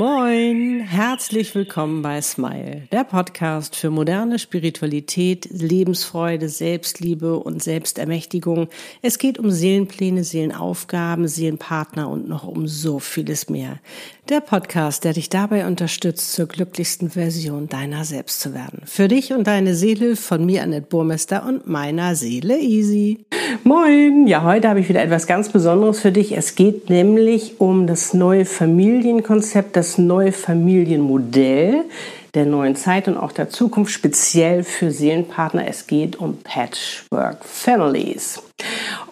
Moin, herzlich willkommen bei Smile, der Podcast für moderne Spiritualität, Lebensfreude, Selbstliebe und Selbstermächtigung. Es geht um Seelenpläne, Seelenaufgaben, Seelenpartner und noch um so vieles mehr. Der Podcast, der dich dabei unterstützt, zur glücklichsten Version deiner selbst zu werden. Für dich und deine Seele von mir, Annette Burmester und meiner Seele Easy. Moin! Ja, heute habe ich wieder etwas ganz Besonderes für dich. Es geht nämlich um das neue Familienkonzept, das neue Familienmodell der neuen Zeit und auch der Zukunft, speziell für Seelenpartner. Es geht um Patchwork Families.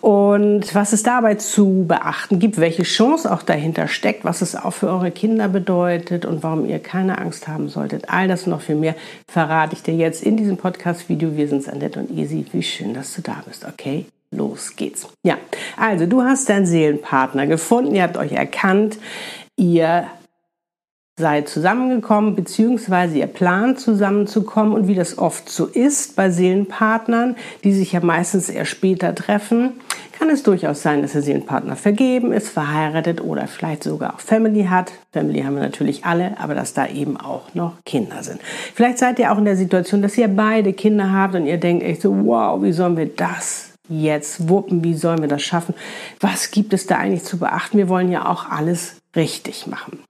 Und was es dabei zu beachten gibt, welche Chance auch dahinter steckt, was es auch für eure Kinder bedeutet und warum ihr keine Angst haben solltet. All das und noch viel mehr verrate ich dir jetzt in diesem Podcast-Video. Wir sind Annette und Easy. Wie schön, dass du da bist, okay? Los geht's. Ja, also du hast deinen Seelenpartner gefunden, ihr habt euch erkannt, ihr seid zusammengekommen, beziehungsweise ihr plant zusammenzukommen und wie das oft so ist bei Seelenpartnern, die sich ja meistens eher später treffen, kann es durchaus sein, dass der Seelenpartner vergeben ist, verheiratet oder vielleicht sogar auch Family hat. Family haben wir natürlich alle, aber dass da eben auch noch Kinder sind. Vielleicht seid ihr auch in der Situation, dass ihr beide Kinder habt und ihr denkt echt so, wow, wie sollen wir das jetzt wuppen? Wie sollen wir das schaffen? Was gibt es da eigentlich zu beachten? Wir wollen ja auch alles richtig machen.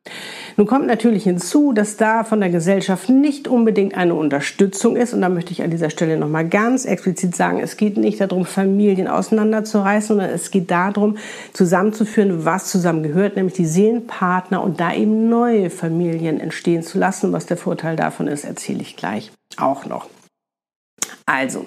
Nun kommt natürlich hinzu, dass da von der Gesellschaft nicht unbedingt eine Unterstützung ist. Und da möchte ich an dieser Stelle nochmal ganz explizit sagen, es geht nicht darum, Familien auseinanderzureißen, sondern es geht darum, zusammenzuführen, was zusammengehört, nämlich die Seelenpartner und da eben neue Familien entstehen zu lassen. Was der Vorteil davon ist, erzähle ich gleich auch noch. Also,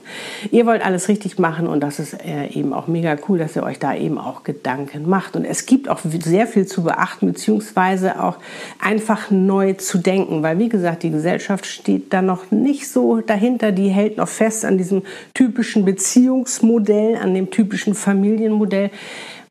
ihr wollt alles richtig machen und das ist äh, eben auch mega cool, dass ihr euch da eben auch Gedanken macht. Und es gibt auch sehr viel zu beachten, beziehungsweise auch einfach neu zu denken, weil wie gesagt, die Gesellschaft steht da noch nicht so dahinter, die hält noch fest an diesem typischen Beziehungsmodell, an dem typischen Familienmodell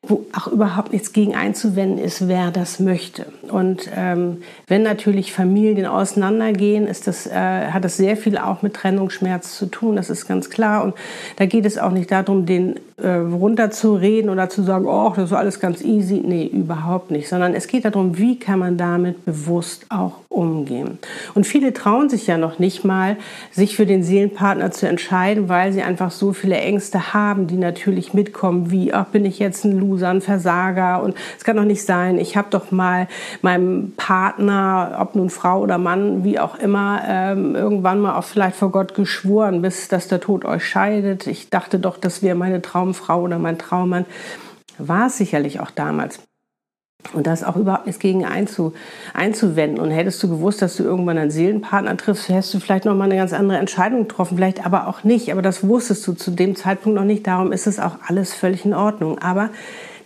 wo auch überhaupt nichts gegen einzuwenden ist, wer das möchte. Und ähm, wenn natürlich Familien auseinandergehen, ist das, äh, hat das sehr viel auch mit Trennungsschmerz zu tun, das ist ganz klar. Und da geht es auch nicht darum, den äh, runterzureden oder zu sagen, oh, das ist alles ganz easy. Nee, überhaupt nicht. Sondern es geht darum, wie kann man damit bewusst auch umgehen. Und viele trauen sich ja noch nicht mal, sich für den Seelenpartner zu entscheiden, weil sie einfach so viele Ängste haben, die natürlich mitkommen, wie, ach, bin ich jetzt ein Loser, ein Versager und es kann doch nicht sein, ich habe doch mal meinem Partner, ob nun Frau oder Mann, wie auch immer, ähm, irgendwann mal auch vielleicht vor Gott geschworen, bis dass der Tod euch scheidet. Ich dachte doch, das wäre meine Traumfrau oder mein Traummann. War es sicherlich auch damals. Und da ist auch überhaupt nichts gegen einzu, einzuwenden. Und hättest du gewusst, dass du irgendwann einen Seelenpartner triffst, hättest du vielleicht noch mal eine ganz andere Entscheidung getroffen, vielleicht aber auch nicht. Aber das wusstest du zu dem Zeitpunkt noch nicht. Darum ist es auch alles völlig in Ordnung. Aber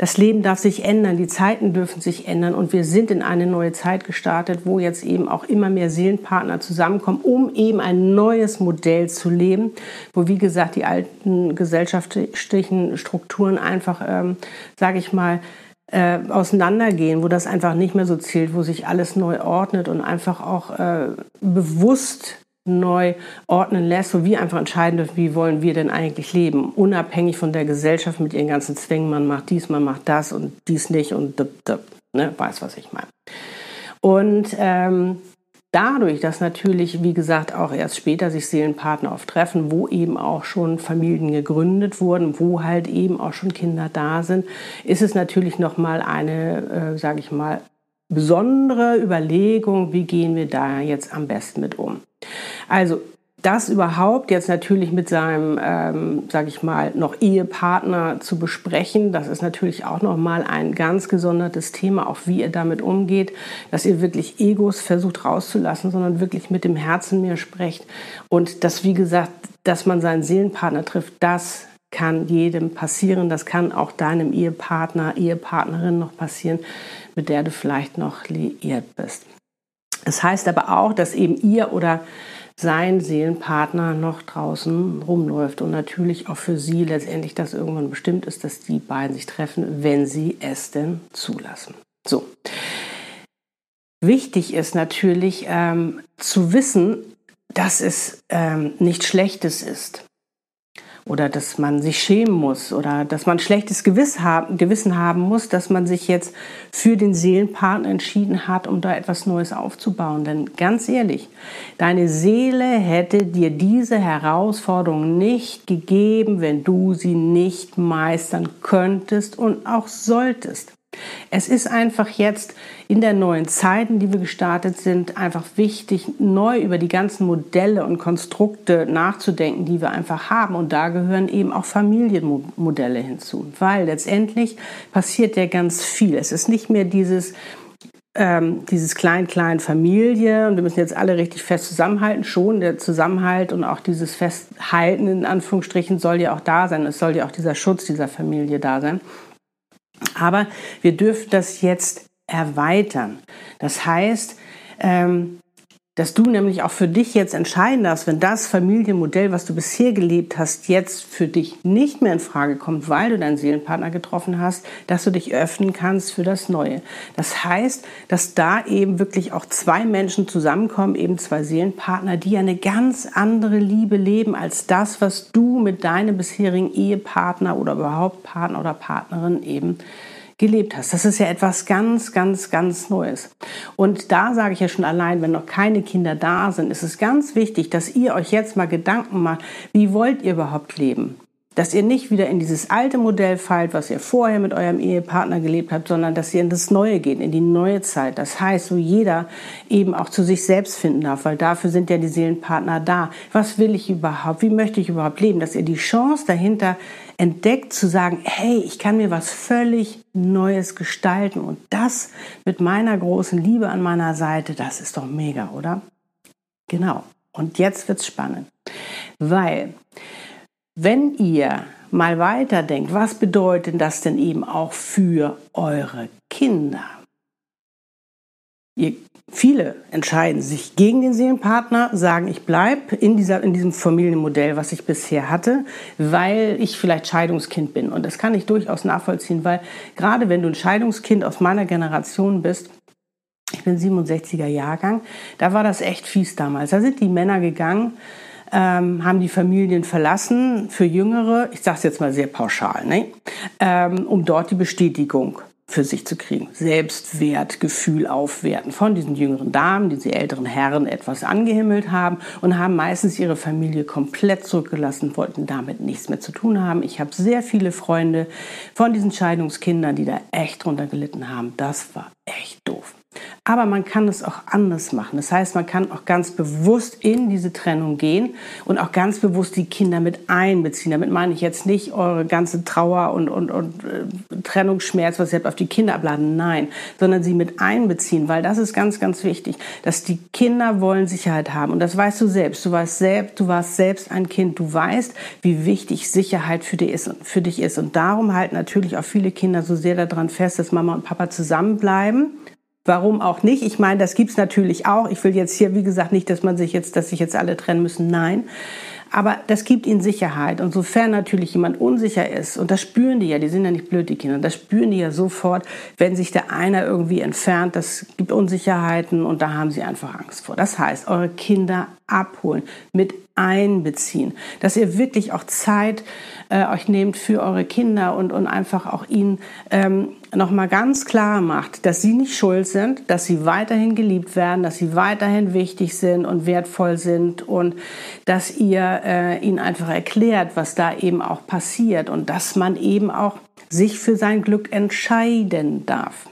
das Leben darf sich ändern, die Zeiten dürfen sich ändern und wir sind in eine neue Zeit gestartet, wo jetzt eben auch immer mehr Seelenpartner zusammenkommen, um eben ein neues Modell zu leben, wo wie gesagt die alten gesellschaftlichen Strukturen einfach, ähm, sage ich mal, äh, auseinandergehen, wo das einfach nicht mehr so zählt, wo sich alles neu ordnet und einfach auch äh, bewusst neu ordnen lässt, wo wir einfach entscheiden dürfen, wie wollen wir denn eigentlich leben, unabhängig von der Gesellschaft mit ihren ganzen Zwängen, man macht dies, man macht das und dies nicht und dip, dip, ne, weiß, was ich meine. Und ähm, dadurch, dass natürlich, wie gesagt, auch erst später sich Seelenpartner oft treffen, wo eben auch schon Familien gegründet wurden, wo halt eben auch schon Kinder da sind, ist es natürlich nochmal eine, äh, sage ich mal, besondere Überlegung, wie gehen wir da jetzt am besten mit um. Also das überhaupt jetzt natürlich mit seinem, ähm, sage ich mal, noch Ehepartner zu besprechen, das ist natürlich auch noch mal ein ganz gesondertes Thema, auch wie ihr damit umgeht, dass ihr wirklich Egos versucht rauszulassen, sondern wirklich mit dem Herzen mehr sprecht und dass wie gesagt, dass man seinen Seelenpartner trifft, das kann jedem passieren, das kann auch deinem Ehepartner, Ehepartnerin noch passieren, mit der du vielleicht noch liiert bist. Das heißt aber auch, dass eben ihr oder sein Seelenpartner noch draußen rumläuft und natürlich auch für sie letztendlich das irgendwann bestimmt ist, dass die beiden sich treffen, wenn sie es denn zulassen. So. Wichtig ist natürlich ähm, zu wissen, dass es ähm, nichts Schlechtes ist. Oder dass man sich schämen muss oder dass man schlechtes Gewissen haben muss, dass man sich jetzt für den Seelenpartner entschieden hat, um da etwas Neues aufzubauen. Denn ganz ehrlich, deine Seele hätte dir diese Herausforderung nicht gegeben, wenn du sie nicht meistern könntest und auch solltest. Es ist einfach jetzt in der neuen Zeit, in die wir gestartet sind, einfach wichtig, neu über die ganzen Modelle und Konstrukte nachzudenken, die wir einfach haben. Und da gehören eben auch Familienmodelle hinzu, weil letztendlich passiert ja ganz viel. Es ist nicht mehr dieses ähm, dieses klein-klein Familie und wir müssen jetzt alle richtig fest zusammenhalten. Schon der Zusammenhalt und auch dieses Festhalten in Anführungsstrichen soll ja auch da sein. Es soll ja auch dieser Schutz dieser Familie da sein. Aber wir dürfen das jetzt erweitern. Das heißt, ähm, dass du nämlich auch für dich jetzt entscheiden darfst, wenn das Familienmodell, was du bisher gelebt hast, jetzt für dich nicht mehr in Frage kommt, weil du deinen Seelenpartner getroffen hast, dass du dich öffnen kannst für das Neue. Das heißt, dass da eben wirklich auch zwei Menschen zusammenkommen, eben zwei Seelenpartner, die eine ganz andere Liebe leben als das, was du mit deinem bisherigen Ehepartner oder überhaupt Partner oder Partnerin eben gelebt hast. Das ist ja etwas ganz, ganz, ganz Neues. Und da sage ich ja schon allein, wenn noch keine Kinder da sind, ist es ganz wichtig, dass ihr euch jetzt mal Gedanken macht, wie wollt ihr überhaupt leben? Dass ihr nicht wieder in dieses alte Modell fallt, was ihr vorher mit eurem Ehepartner gelebt habt, sondern dass ihr in das Neue geht, in die neue Zeit. Das heißt, wo jeder eben auch zu sich selbst finden darf, weil dafür sind ja die Seelenpartner da. Was will ich überhaupt? Wie möchte ich überhaupt leben? Dass ihr die Chance dahinter entdeckt, zu sagen, hey, ich kann mir was völlig Neues gestalten und das mit meiner großen Liebe an meiner Seite, das ist doch mega, oder? Genau. Und jetzt wird's spannend, weil wenn ihr mal weiterdenkt, was bedeutet das denn eben auch für eure Kinder? Ihr Viele entscheiden sich gegen den Seelenpartner, sagen, ich bleibe in, in diesem Familienmodell, was ich bisher hatte, weil ich vielleicht Scheidungskind bin. Und das kann ich durchaus nachvollziehen, weil gerade wenn du ein Scheidungskind aus meiner Generation bist, ich bin 67er Jahrgang, da war das echt fies damals. Da sind die Männer gegangen, ähm, haben die Familien verlassen für Jüngere, ich sage es jetzt mal sehr pauschal, ne? ähm, um dort die Bestätigung für sich zu kriegen. Selbstwertgefühl aufwerten von diesen jüngeren Damen, die sie älteren Herren etwas angehimmelt haben und haben meistens ihre Familie komplett zurückgelassen, wollten damit nichts mehr zu tun haben. Ich habe sehr viele Freunde von diesen Scheidungskindern, die da echt drunter gelitten haben. Das war echt doof. Aber man kann es auch anders machen. Das heißt, man kann auch ganz bewusst in diese Trennung gehen und auch ganz bewusst die Kinder mit einbeziehen. Damit meine ich jetzt nicht eure ganze Trauer und, und, und äh, Trennungsschmerz, was ihr habt, auf die Kinder abladen. Nein, sondern sie mit einbeziehen, weil das ist ganz, ganz wichtig, dass die Kinder wollen Sicherheit haben. Und das weißt du selbst. Du warst selbst, du warst selbst ein Kind. Du weißt, wie wichtig Sicherheit für dich ist. Für dich ist. Und darum halten natürlich auch viele Kinder so sehr daran fest, dass Mama und Papa zusammenbleiben Warum auch nicht? Ich meine, das gibt's natürlich auch. Ich will jetzt hier, wie gesagt, nicht, dass man sich jetzt, dass sich jetzt alle trennen müssen. Nein. Aber das gibt ihnen Sicherheit. Und sofern natürlich jemand unsicher ist, und das spüren die ja, die sind ja nicht blöd, die Kinder, das spüren die ja sofort, wenn sich der einer irgendwie entfernt, das gibt Unsicherheiten und da haben sie einfach Angst vor. Das heißt, eure Kinder abholen, mit einbeziehen, dass ihr wirklich auch Zeit äh, euch nehmt für eure Kinder und, und einfach auch ihnen ähm, nochmal ganz klar macht, dass sie nicht schuld sind, dass sie weiterhin geliebt werden, dass sie weiterhin wichtig sind und wertvoll sind und dass ihr äh, ihnen einfach erklärt, was da eben auch passiert und dass man eben auch sich für sein Glück entscheiden darf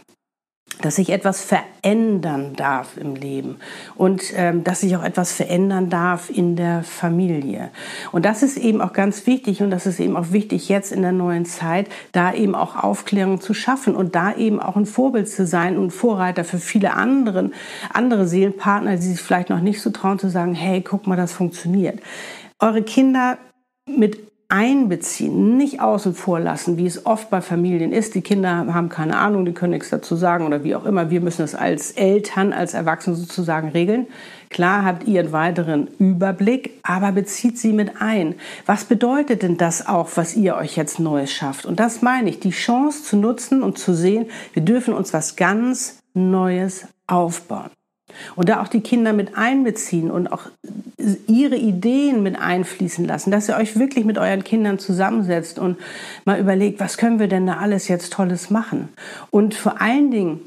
dass sich etwas verändern darf im Leben und ähm, dass sich auch etwas verändern darf in der Familie. Und das ist eben auch ganz wichtig und das ist eben auch wichtig jetzt in der neuen Zeit, da eben auch Aufklärung zu schaffen und da eben auch ein Vorbild zu sein und Vorreiter für viele anderen, andere Seelenpartner, die sich vielleicht noch nicht so trauen zu sagen, hey, guck mal, das funktioniert. Eure Kinder mit einbeziehen, nicht außen vor lassen, wie es oft bei Familien ist. Die Kinder haben keine Ahnung, die können nichts dazu sagen oder wie auch immer. Wir müssen das als Eltern, als Erwachsene sozusagen regeln. Klar habt ihr einen weiteren Überblick, aber bezieht sie mit ein. Was bedeutet denn das auch, was ihr euch jetzt Neues schafft? Und das meine ich, die Chance zu nutzen und zu sehen, wir dürfen uns was ganz Neues aufbauen. Und da auch die Kinder mit einbeziehen und auch ihre Ideen mit einfließen lassen, dass ihr euch wirklich mit euren Kindern zusammensetzt und mal überlegt, was können wir denn da alles jetzt Tolles machen? Und vor allen Dingen,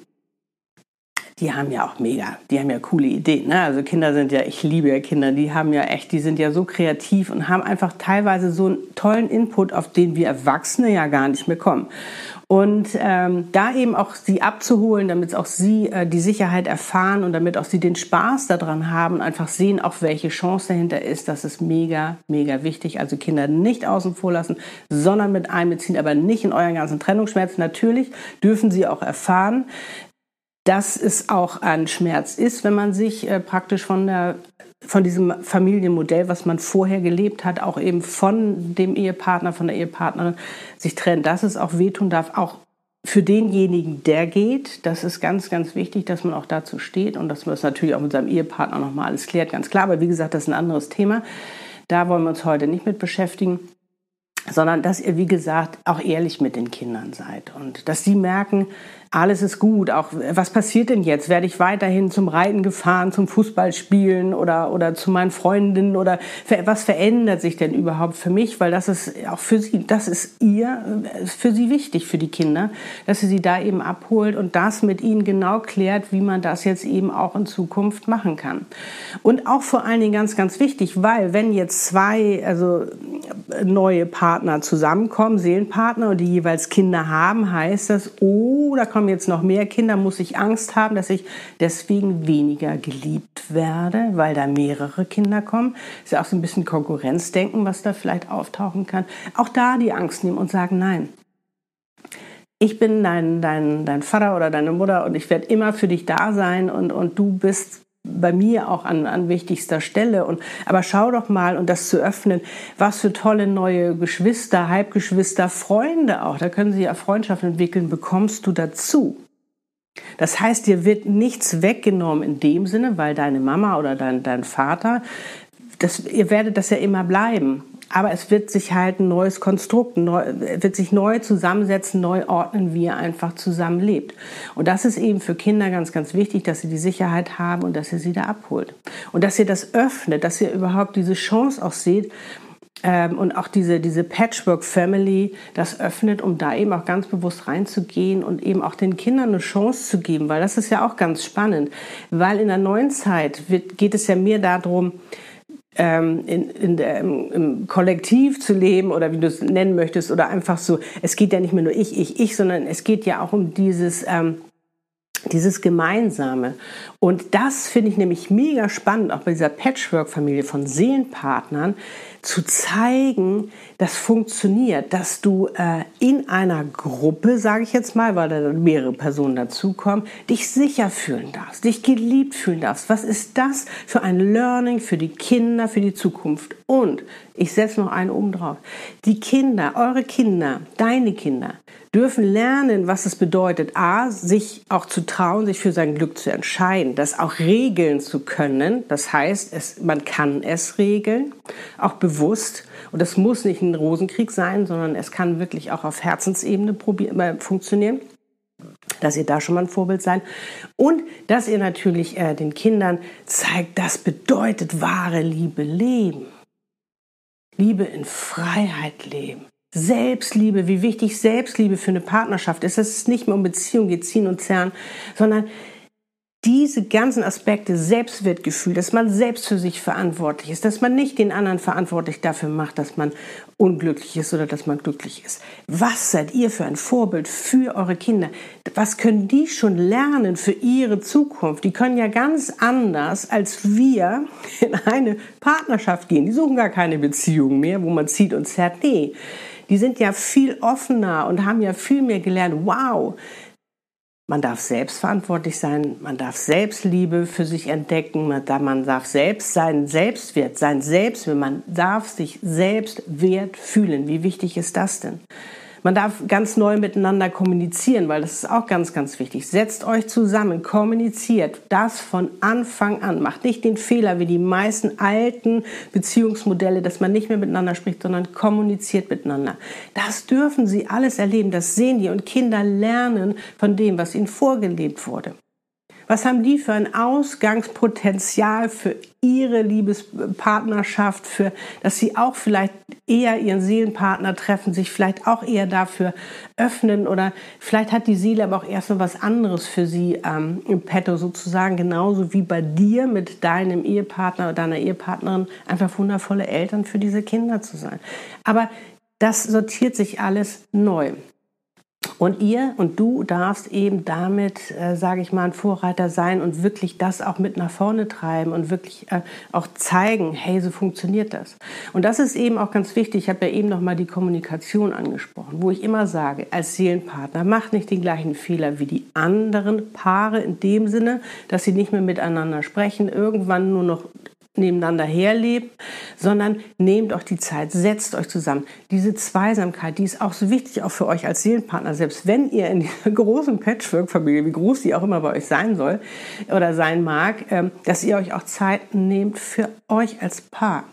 die haben ja auch mega, die haben ja coole Ideen. Ne? Also Kinder sind ja, ich liebe ja Kinder, die haben ja echt, die sind ja so kreativ und haben einfach teilweise so einen tollen Input, auf den wir Erwachsene ja gar nicht mehr kommen. Und ähm, da eben auch sie abzuholen, damit auch sie äh, die Sicherheit erfahren und damit auch sie den Spaß daran haben, einfach sehen, auch welche Chance dahinter ist, das ist mega, mega wichtig. Also Kinder nicht außen vor lassen, sondern mit einbeziehen, aber nicht in euren ganzen Trennungsschmerz. Natürlich dürfen sie auch erfahren, dass es auch ein Schmerz ist, wenn man sich äh, praktisch von der von diesem Familienmodell, was man vorher gelebt hat, auch eben von dem Ehepartner, von der Ehepartnerin sich trennt, dass es auch wehtun darf, auch für denjenigen, der geht. Das ist ganz, ganz wichtig, dass man auch dazu steht und dass man das natürlich auch mit seinem Ehepartner nochmal alles klärt, ganz klar. Aber wie gesagt, das ist ein anderes Thema. Da wollen wir uns heute nicht mit beschäftigen sondern dass ihr, wie gesagt, auch ehrlich mit den Kindern seid und dass sie merken, alles ist gut. Auch was passiert denn jetzt? Werde ich weiterhin zum Reiten gefahren, zum Fußballspielen oder, oder zu meinen Freundinnen oder was verändert sich denn überhaupt für mich? Weil das ist auch für sie, das ist ihr, ist für sie wichtig, für die Kinder, dass sie sie da eben abholt und das mit ihnen genau klärt, wie man das jetzt eben auch in Zukunft machen kann. Und auch vor allen Dingen ganz, ganz wichtig, weil wenn jetzt zwei, also neue Partner zusammenkommen, Seelenpartner und die jeweils Kinder haben, heißt das, oh, da kommen jetzt noch mehr Kinder, muss ich Angst haben, dass ich deswegen weniger geliebt werde, weil da mehrere Kinder kommen. Ist ja auch so ein bisschen Konkurrenzdenken, was da vielleicht auftauchen kann. Auch da die Angst nehmen und sagen, nein, ich bin dein, dein, dein Vater oder deine Mutter und ich werde immer für dich da sein und, und du bist bei mir auch an, an wichtigster Stelle. Und, aber schau doch mal, und das zu öffnen, was für tolle neue Geschwister, Halbgeschwister, Freunde auch, da können sie ja Freundschaften entwickeln, bekommst du dazu. Das heißt, dir wird nichts weggenommen in dem Sinne, weil deine Mama oder dein, dein Vater, das, ihr werdet das ja immer bleiben aber es wird sich halt ein neues Konstrukt, neu, wird sich neu zusammensetzen, neu ordnen, wie ihr einfach zusammenlebt. Und das ist eben für Kinder ganz, ganz wichtig, dass sie die Sicherheit haben und dass ihr sie da abholt. Und dass ihr das öffnet, dass ihr überhaupt diese Chance auch seht, ähm, und auch diese, diese Patchwork-Family das öffnet, um da eben auch ganz bewusst reinzugehen und eben auch den Kindern eine Chance zu geben, weil das ist ja auch ganz spannend, weil in der neuen Zeit wird, geht es ja mehr darum, ähm, in, in der, im, im, Kollektiv zu leben oder wie du es nennen möchtest oder einfach so, es geht ja nicht mehr nur ich, ich, ich, sondern es geht ja auch um dieses, ähm, dieses Gemeinsame. Und das finde ich nämlich mega spannend, auch bei dieser Patchwork-Familie von Seelenpartnern, zu zeigen, das funktioniert, dass du äh, in einer Gruppe, sage ich jetzt mal, weil da dann mehrere Personen dazukommen, dich sicher fühlen darfst, dich geliebt fühlen darfst. Was ist das für ein Learning für die Kinder, für die Zukunft? Und ich setze noch einen oben drauf. Die Kinder, eure Kinder, deine Kinder, dürfen lernen, was es bedeutet, a, sich auch zu trauen, sich für sein Glück zu entscheiden, das auch regeln zu können. Das heißt, es, man kann es regeln, auch bewusst. Und es muss nicht ein Rosenkrieg sein, sondern es kann wirklich auch auf Herzensebene äh, funktionieren dass ihr da schon mal ein Vorbild seid und dass ihr natürlich äh, den Kindern zeigt, das bedeutet wahre Liebe leben. Liebe in Freiheit leben. Selbstliebe, wie wichtig Selbstliebe für eine Partnerschaft ist, dass es nicht mehr um Beziehung geht, ziehen und zerren, sondern diese ganzen Aspekte Selbstwertgefühl, dass man selbst für sich verantwortlich ist, dass man nicht den anderen verantwortlich dafür macht, dass man unglücklich ist oder dass man glücklich ist. Was seid ihr für ein Vorbild für eure Kinder? Was können die schon lernen für ihre Zukunft? Die können ja ganz anders als wir in eine Partnerschaft gehen. Die suchen gar keine Beziehung mehr, wo man zieht und zerrt. Nee die sind ja viel offener und haben ja viel mehr gelernt. Wow, man darf selbstverantwortlich sein, man darf Selbstliebe für sich entdecken, man darf selbst seinen Selbstwert, sein Selbstwert, man darf sich selbst wert fühlen. Wie wichtig ist das denn? Man darf ganz neu miteinander kommunizieren, weil das ist auch ganz, ganz wichtig. Setzt euch zusammen, kommuniziert das von Anfang an. Macht nicht den Fehler wie die meisten alten Beziehungsmodelle, dass man nicht mehr miteinander spricht, sondern kommuniziert miteinander. Das dürfen sie alles erleben, das sehen die und Kinder lernen von dem, was ihnen vorgelebt wurde. Was haben die für ein Ausgangspotenzial für ihre Liebespartnerschaft, für, dass sie auch vielleicht eher ihren Seelenpartner treffen, sich vielleicht auch eher dafür öffnen oder vielleicht hat die Seele aber auch erstmal was anderes für sie ähm, im Petto sozusagen, genauso wie bei dir mit deinem Ehepartner oder deiner Ehepartnerin einfach wundervolle Eltern für diese Kinder zu sein. Aber das sortiert sich alles neu. Und ihr und du darfst eben damit, äh, sage ich mal, ein Vorreiter sein und wirklich das auch mit nach vorne treiben und wirklich äh, auch zeigen, hey, so funktioniert das. Und das ist eben auch ganz wichtig. Ich habe ja eben noch mal die Kommunikation angesprochen, wo ich immer sage, als Seelenpartner, macht nicht den gleichen Fehler wie die anderen Paare in dem Sinne, dass sie nicht mehr miteinander sprechen, irgendwann nur noch nebeneinander herlebt, sondern nehmt euch die Zeit, setzt euch zusammen. Diese Zweisamkeit, die ist auch so wichtig, auch für euch als Seelenpartner, selbst wenn ihr in dieser großen Patchwork-Familie, wie groß die auch immer bei euch sein soll oder sein mag, ähm, dass ihr euch auch Zeit nehmt für euch als Paar.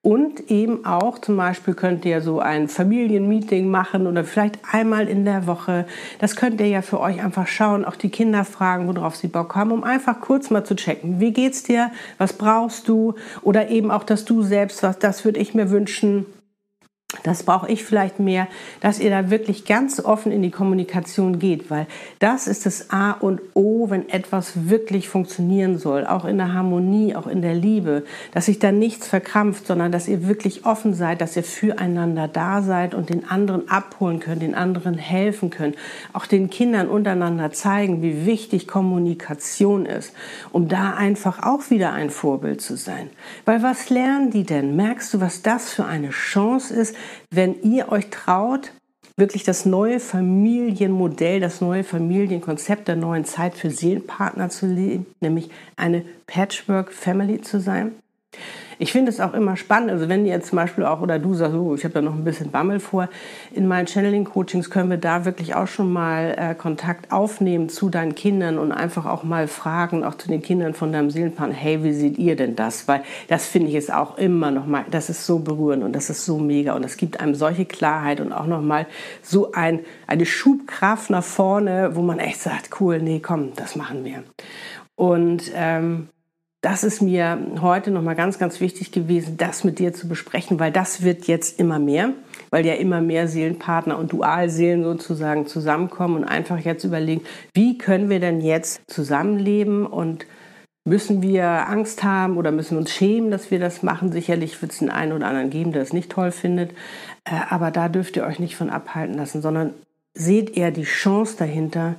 Und eben auch zum Beispiel könnt ihr so ein Familienmeeting machen oder vielleicht einmal in der Woche. Das könnt ihr ja für euch einfach schauen, auch die Kinder fragen, worauf sie Bock haben, um einfach kurz mal zu checken. Wie geht's dir? Was brauchst du? Oder eben auch, dass du selbst, was das würde ich mir wünschen, das brauche ich vielleicht mehr, dass ihr da wirklich ganz offen in die Kommunikation geht, weil das ist das A und O, wenn etwas wirklich funktionieren soll, auch in der Harmonie, auch in der Liebe, dass sich da nichts verkrampft, sondern dass ihr wirklich offen seid, dass ihr füreinander da seid und den anderen abholen könnt, den anderen helfen könnt, auch den Kindern untereinander zeigen, wie wichtig Kommunikation ist, um da einfach auch wieder ein Vorbild zu sein. Weil was lernen die denn? Merkst du, was das für eine Chance ist? Wenn ihr euch traut, wirklich das neue Familienmodell, das neue Familienkonzept der neuen Zeit für Seelenpartner zu leben, nämlich eine Patchwork Family zu sein. Ich finde es auch immer spannend, also wenn ihr zum Beispiel auch oder du sagst, oh, ich habe da noch ein bisschen Bammel vor, in meinen Channeling-Coachings können wir da wirklich auch schon mal äh, Kontakt aufnehmen zu deinen Kindern und einfach auch mal fragen, auch zu den Kindern von deinem Seelenpartner, hey, wie seht ihr denn das? Weil das finde ich jetzt auch immer noch mal, das ist so berührend und das ist so mega und das gibt einem solche Klarheit und auch noch mal so ein, eine Schubkraft nach vorne, wo man echt sagt, cool, nee, komm, das machen wir. Und ähm, das ist mir heute nochmal ganz, ganz wichtig gewesen, das mit dir zu besprechen, weil das wird jetzt immer mehr, weil ja immer mehr Seelenpartner und Dualseelen sozusagen zusammenkommen und einfach jetzt überlegen, wie können wir denn jetzt zusammenleben und müssen wir Angst haben oder müssen uns schämen, dass wir das machen. Sicherlich wird es den einen oder anderen geben, der es nicht toll findet, äh, aber da dürft ihr euch nicht von abhalten lassen, sondern seht eher die Chance dahinter,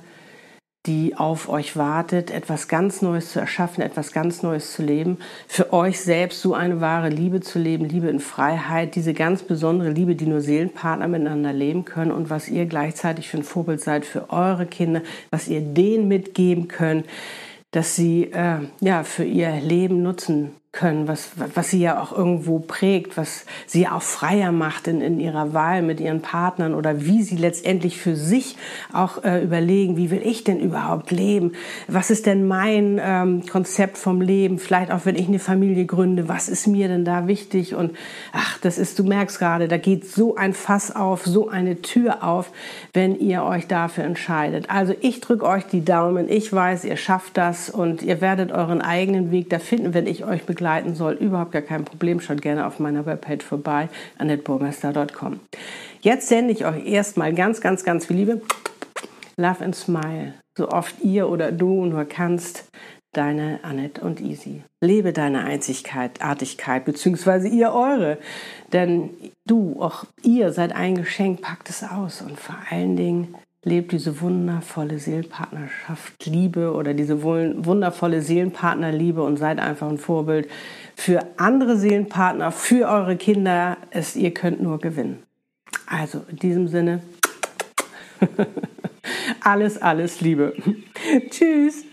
die auf euch wartet, etwas ganz Neues zu erschaffen, etwas ganz Neues zu leben, für euch selbst so eine wahre Liebe zu leben, Liebe in Freiheit, diese ganz besondere Liebe, die nur Seelenpartner miteinander leben können und was ihr gleichzeitig für ein Vorbild seid für eure Kinder, was ihr denen mitgeben könnt, dass sie äh, ja für ihr Leben nutzen können, was, was sie ja auch irgendwo prägt, was sie auch freier macht in, in ihrer Wahl mit ihren Partnern oder wie sie letztendlich für sich auch äh, überlegen, wie will ich denn überhaupt leben? Was ist denn mein ähm, Konzept vom Leben? Vielleicht auch, wenn ich eine Familie gründe, was ist mir denn da wichtig? Und ach, das ist, du merkst gerade, da geht so ein Fass auf, so eine Tür auf, wenn ihr euch dafür entscheidet. Also ich drücke euch die Daumen, ich weiß, ihr schafft das und ihr werdet euren eigenen Weg da finden, wenn ich euch begleite begleiten soll, überhaupt gar kein Problem. Schaut gerne auf meiner Webpage vorbei, annetteburmester.com. Jetzt sende ich euch erstmal ganz, ganz, ganz viel Liebe. Love and Smile. So oft ihr oder du nur kannst. Deine Annette und Easy. Lebe deine Einzigkeit, Artigkeit, beziehungsweise ihr eure. Denn du, auch ihr seid ein Geschenk, packt es aus. Und vor allen Dingen lebt diese wundervolle Seelenpartnerschaft Liebe oder diese wundervolle Seelenpartnerliebe und seid einfach ein Vorbild für andere Seelenpartner, für eure Kinder. Es, ihr könnt nur gewinnen. Also in diesem Sinne, alles, alles Liebe. Tschüss.